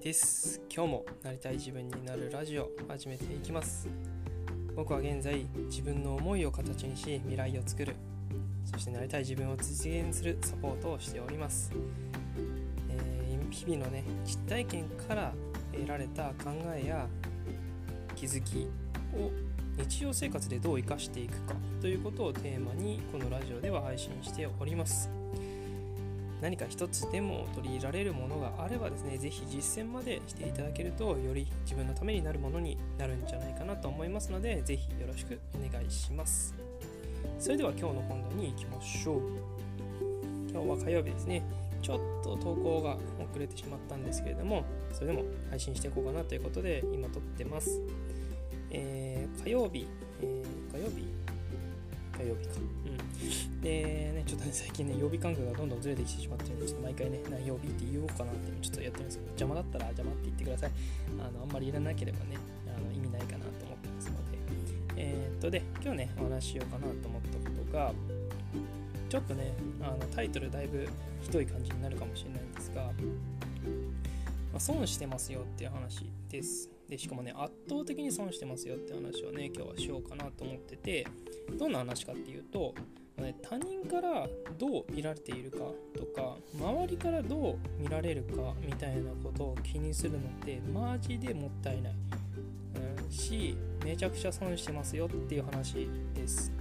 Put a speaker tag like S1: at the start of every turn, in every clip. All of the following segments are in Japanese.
S1: です。今日もなりたい自分になるラジオ始めていきます。僕は現在自分の思いを形にし未来を作る。そしてなりたい自分を実現するサポートをしております、えー、日々のね実体験から得られた考えや気づきを日常生活でどう生かしていくかということをテーマにこのラジオでは配信しております。何か一つでも取り入れられるものがあればですね是非実践までしていただけるとより自分のためになるものになるんじゃないかなと思いますので是非よろしくお願いします。それでは今日の本題に行きましょう。今日は火曜日ですね。ちょっと投稿が遅れてしまったんですけれどもそれでも配信していこうかなということで今撮ってます。えー、火曜日、えー、火曜日火曜日か。うん。で、ね、ちょっとね、最近ね、曜日感覚がどんどんずれてきてしまってるんで、ちょっと毎回ね、何曜日って言おうかなってちょっとやってるんですけど、邪魔だったら邪魔って言ってください。あの、あんまりいらなければね、あの意味ないかなと思ってますので。えー、っと、で、今日ね、お話ししようかなと思ったことが、ちょっとね、あのタイトルだいぶひどい感じになるかもしれないんですが、まあ、損してますよっていう話です。でしかもね圧倒的に損してますよって話をね今日はしようかなと思っててどんな話かっていうと、ね、他人からどう見られているかとか周りからどう見られるかみたいなことを気にするのってマジでもったいない、うん、しめちゃくちゃ損してますよっていう話です、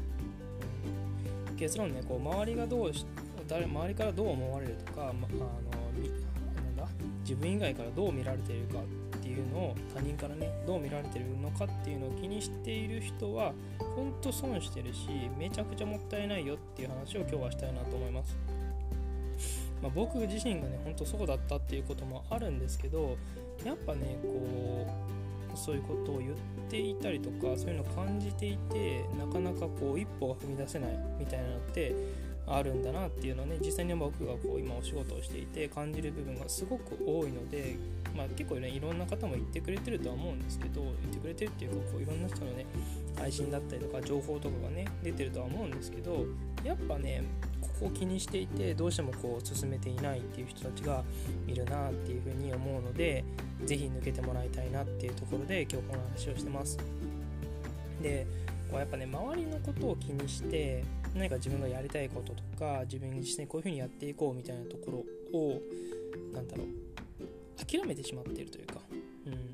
S1: 結論ねこう周りがどう誰周りからどう思われるとか、ま、あのなんだ？自分以外からどう見られているかいうのを他人からねどう見られてるのかっていうのを気にしている人はほんと損してるしめちゃくちゃもったいないよっていう話を今日はしたいなと思います。まあ、僕自身がねほんとそうだったっていうこともあるんですけどやっぱねこうそういうことを言っていたりとかそういうのを感じていてなかなかこう一歩が踏み出せないみたいなのってあるんだなっていうのをね実際に僕がこう今お仕事をしていて感じる部分がすごく多いので、まあ、結構ねいろんな方も言ってくれてるとは思うんですけど言ってくれてるっていうかこういろんな人のね配信だったりとか情報とかがね出てるとは思うんですけどやっぱねここを気にしていてどうしてもこう進めていないっていう人たちがいるなっていうふうに思うので是非抜けてもらいたいなっていうところで今日この話をしてます。でこうやっぱね周りのことを気にして何か自分がやりたいこととか自分自身こういう風にやっていこうみたいなところを何だろう諦めてしまっているというか、うん、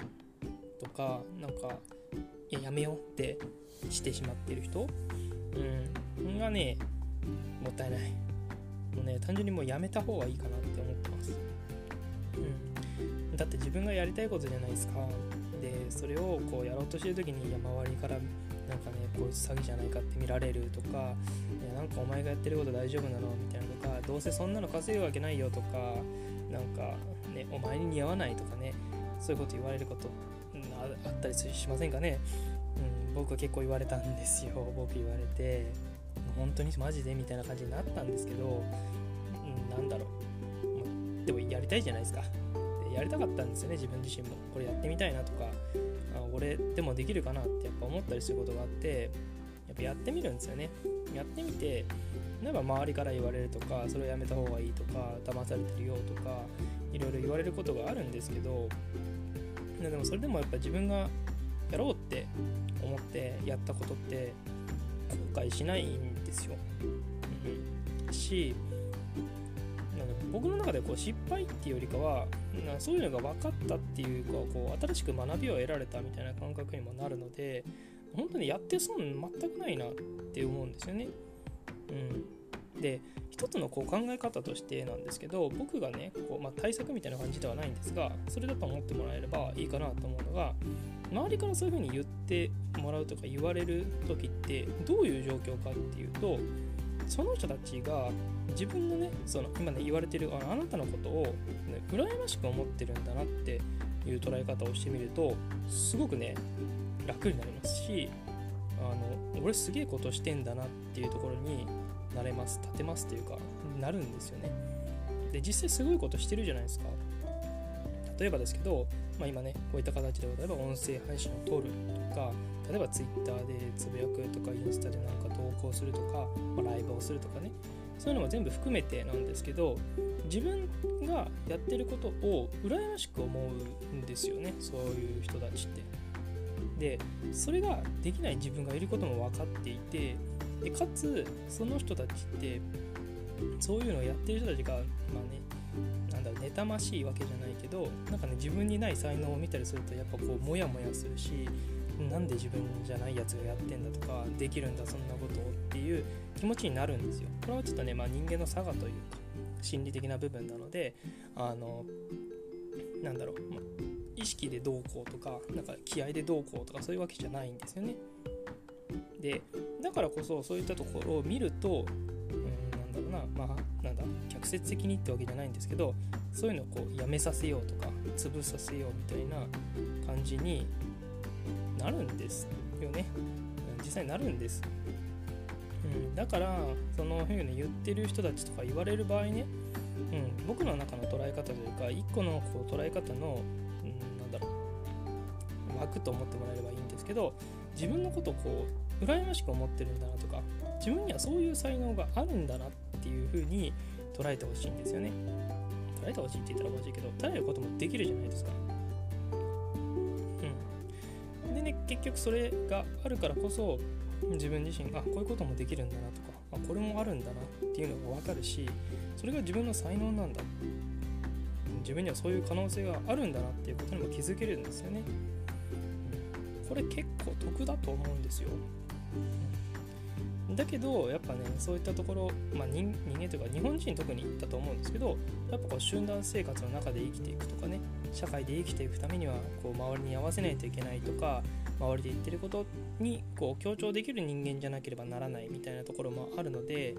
S1: とかなんかいややめようってしてしまっている人、うん、がねもったいない。もうね単純にもうやめた方がいいかなって思ってます、うん、だって自分がやりたいことじゃないですか。でそれをこうやろうとしてる時にいや周りからなんかねこいつ詐欺じゃないかって見られるとかいやなんかお前がやってること大丈夫なのみたいなとかどうせそんなの稼ぐわけないよとかなんかねお前に似合わないとかねそういうこと言われること、あったりしませんかね、うん、僕は結構言われたんですよ。僕言われて本当にマジでみたいな感じになったんですけど、うん、なんだろう。でもやりたいじゃないですか。やりたかったんですよね自分自身も。これやってみたいなとかあ俺でもできるかなってやっぱ思ったりすることがあってやっぱやってみるんですよね。やってみて例えば周りから言われるとかそれをやめた方がいいとか騙されてるよとかいろいろ言われることがあるんですけどでもそれでもやっぱ自分がやろうって思ってやったことって後悔しないんですよ、うん、し僕の中でこう失敗っていうよりかはそういうのが分かったっていうかこう新しく学びを得られたみたいな感覚にもなるので本当にやって損全くないなって思うんですよね。うん、で一つのこう考え方としてなんですけど僕がねこう、まあ、対策みたいな感じではないんですがそれだと思ってもらえればいいかなと思うのが周りからそういうふうに言ってもらうとか言われる時ってどういう状況かっていうとその人たちが自分のねその今ね言われてるああなたのことを、ね、羨ましく思ってるんだなっていう捉え方をしてみるとすごくね楽になりますしあの俺すげえことしてんだなっていうところになれます立てますというかなるんですよね。で実際すごいことしてるじゃないですか。例えばですけど、まあ、今ねこういった形で例えば音声配信を撮るとか例えば Twitter でつぶやくとかインスタでなんか投稿するとか、まあ、ライブをするとかねそういうのも全部含めてなんですけど自分がやってることを羨ましく思うんですよねそういう人たちって。でそれができない自分がいることも分かっていてでかつその人たちってそういうのをやってる人たちがまあねなんだろう妬ましいわけじゃないけどなんかね自分にない才能を見たりするとやっぱこうモヤモヤするしなんで自分じゃないやつがやってんだとかできるんだそんなことをっていう気持ちになるんですよ。これはちょっとね、まあ、人間の差がというか心理的な部分なのであのなんだろう、まあ、意識でどうこうとかなんか気合でどうこうとかそういうわけじゃないんですよね。でだからこそそういったところを見るとうんなんだろうなまあなんだ客説的にってわけじゃないんですけどそういうのをこうやめさせようとか潰させようみたいな感じになるんですよね。実際になるんです、うん、だからそのふうに言ってる人たちとか言われる場合ね、うん、僕の中の捉え方というか一個のこう捉え方の、うん、なんだろう枠と思ってもらえればいいんですけど自分のことをこう羨ましく思ってるんだなとか自分にはそういう才能があるんだなっていうふうに捉えてほしいんですよね。捉えてほしいって言ったらおかしいけど捉えることもできるじゃないですか。うん。でね結局それがあるからこそ自分自身あこういうこともできるんだなとかあこれもあるんだなっていうのが分かるしそれが自分の才能なんだ。自分にはそういう可能性があるんだなっていうことにも気づけるんですよね。これ結構得だと思うんですよ。だけどやっぱねそういったところ、まあ、人間というか日本人特にだと思うんですけどやっぱこう集団生活の中で生きていくとかね社会で生きていくためにはこう周りに合わせないといけないとか周りで言ってることにこう強調できる人間じゃなければならないみたいなところもあるので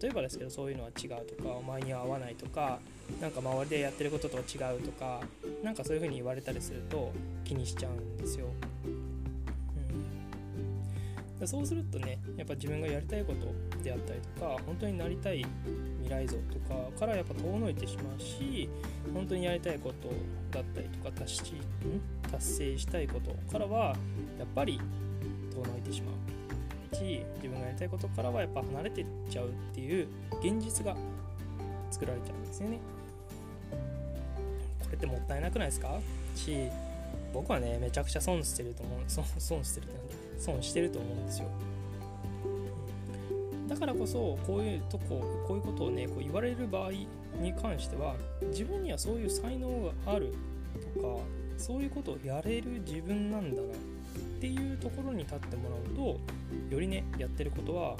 S1: 例えばですけどそういうのは違うとかお前には合わないとかなんか周りでやってることと違うとかなんかそういう風に言われたりすると気にしちゃうんですよ。そうするとねやっぱ自分がやりたいことであったりとか本当になりたい未来像とかからやっぱ遠のいてしまうし本当にやりたいことだったりとか達し達成したいことからはやっぱり遠のいてしまうし自分がやりたいことからはやっぱ離れてっちゃうっていう現実が作られちゃうんですよね。これってもったいなくないですか？し僕はねめちゃくちゃ損してると思う損してるってなんで損してると思うんですよだからこそこういうとここういうことをねこう言われる場合に関しては自分にはそういう才能があるとかそういうことをやれる自分なんだなっていうところに立ってもらうとよりねやってることは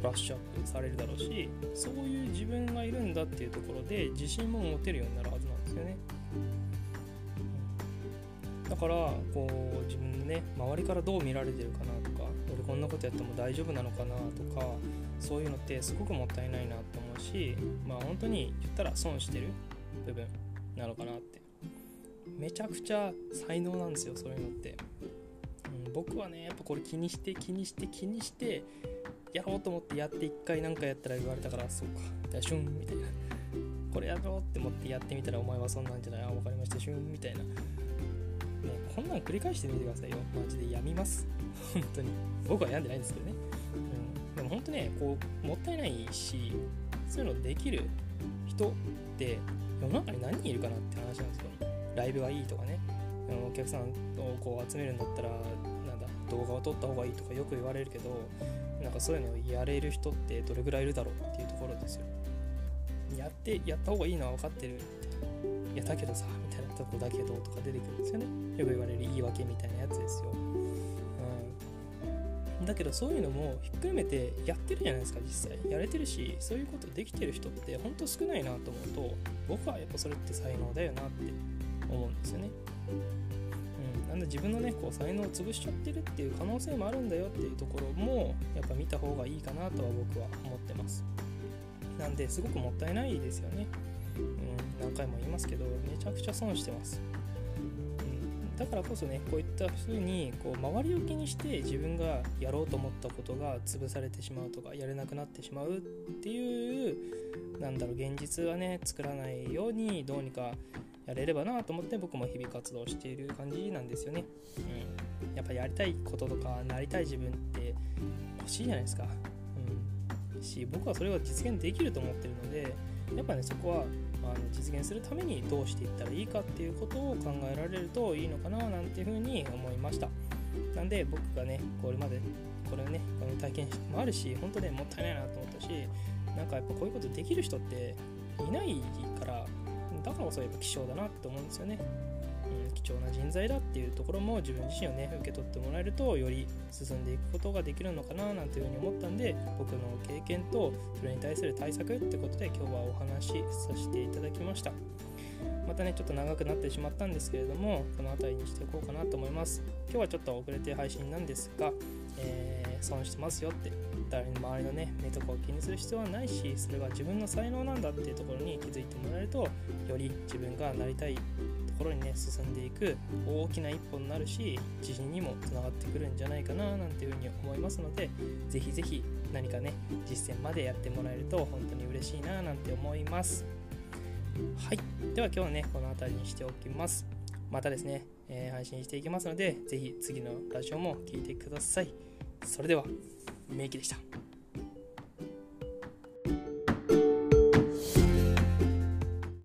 S1: ブラッシュアップされるだろうしそういう自分がいるんだっていうところで自信も持てるようになるはずなんですよね。だからこう自分のね周りからどう見られてるかなとか俺こんなことやっても大丈夫なのかなとかそういうのってすごくもったいないなと思うしまあ本当に言ったら損してる部分なのかなって。めちゃくちゃ才能なんですよそういうのって、うん、僕はねやっぱこれ気にして気にして気にしてやろうと思ってやって一回何かやったら言われたからそうかじゃあシュンみたいな。これやろうって思ってやってみたらお前はそんなんじゃないあ分かりましたシュンみたいな。こんなん繰り返してみてくださいよ。マジでやみます。本当に。僕は病んでないんですけどね、うん、でも本当ねこうもったいないしそういうのできる人って世の中に何人いるかなって話なんですよ。ライブがいいとかね。お客さんをこう集めるんだったらなんだ動画を撮った方がいいとかよく言われるけどなんかそういうのをやれる人ってどれぐらいいるだろうっていうところですよ。やってやった方がいいのは分かってる。いやだけどさみたいな。とこだけどとか出てくるんですよね。よく言われる言い訳みたいなやつですよ、うん、だけどそういうのもひっくるめてやってるじゃないですか実際。やれてるしそういうことできてる人ってほんと少ないなと思うと僕はやっぱそれって才能だよなって思うんですよね。うん、なんで自分のねこう才能を潰しちゃってるっていう可能性もあるんだよっていうところもやっぱ見た方がいいかなとは僕は思ってます。なんですごくもったいないですよね。うん、何回も言いますけどめちゃくちゃ損してます、うん、だからこそねこういった風にこう周りを気にして自分がやろうと思ったことが潰されてしまうとかやれなくなってしまうっていうなんだろう現実はね作らないようにどうにかやれればなと思って僕も日々活動している感じなんですよね、うん、やっぱやりたいこととかなりたい自分って欲しいじゃないですか、し僕はそれが実現できると思ってるのでやっぱねそこはあの実現するためにどうしていったらいいかっていうことを考えられるといいのかななんていうふうに思いました。なんで僕がねこれまでこれねこの体験もあるし本当ねもったいないなと思ったしなんかやっぱこういうことできる人っていないからだからこそやっぱ希少だなって思うんですよね。貴重な人材だっていうところも自分自身をね受け取ってもらえるとより進んでいくことができるのかななんていうふうに思ったんで僕の経験とそれに対する対策ってことで今日はお話しさせていただきました。またねちょっと長くなってしまったんですけれどもこの辺りにしておこうかなと思います。今日はちょっと遅れて配信なんですが、えー、損してますよって誰に周りのね目とかを気にする必要はないしそれが自分の才能なんだっていうところに気づいてもらえるとより自分がなりたいころにね進んでいく大きな一歩になるし自信にもつながってくるんじゃないかななんていうふうに思いますのでぜひぜひ何かね実践までやってもらえると本当に嬉しいななんて思います。はい。では今日はねこの辺りにしておきます。またですね、えー、配信していきますのでぜひ次のラジオも聴いてください。それでは名機でした。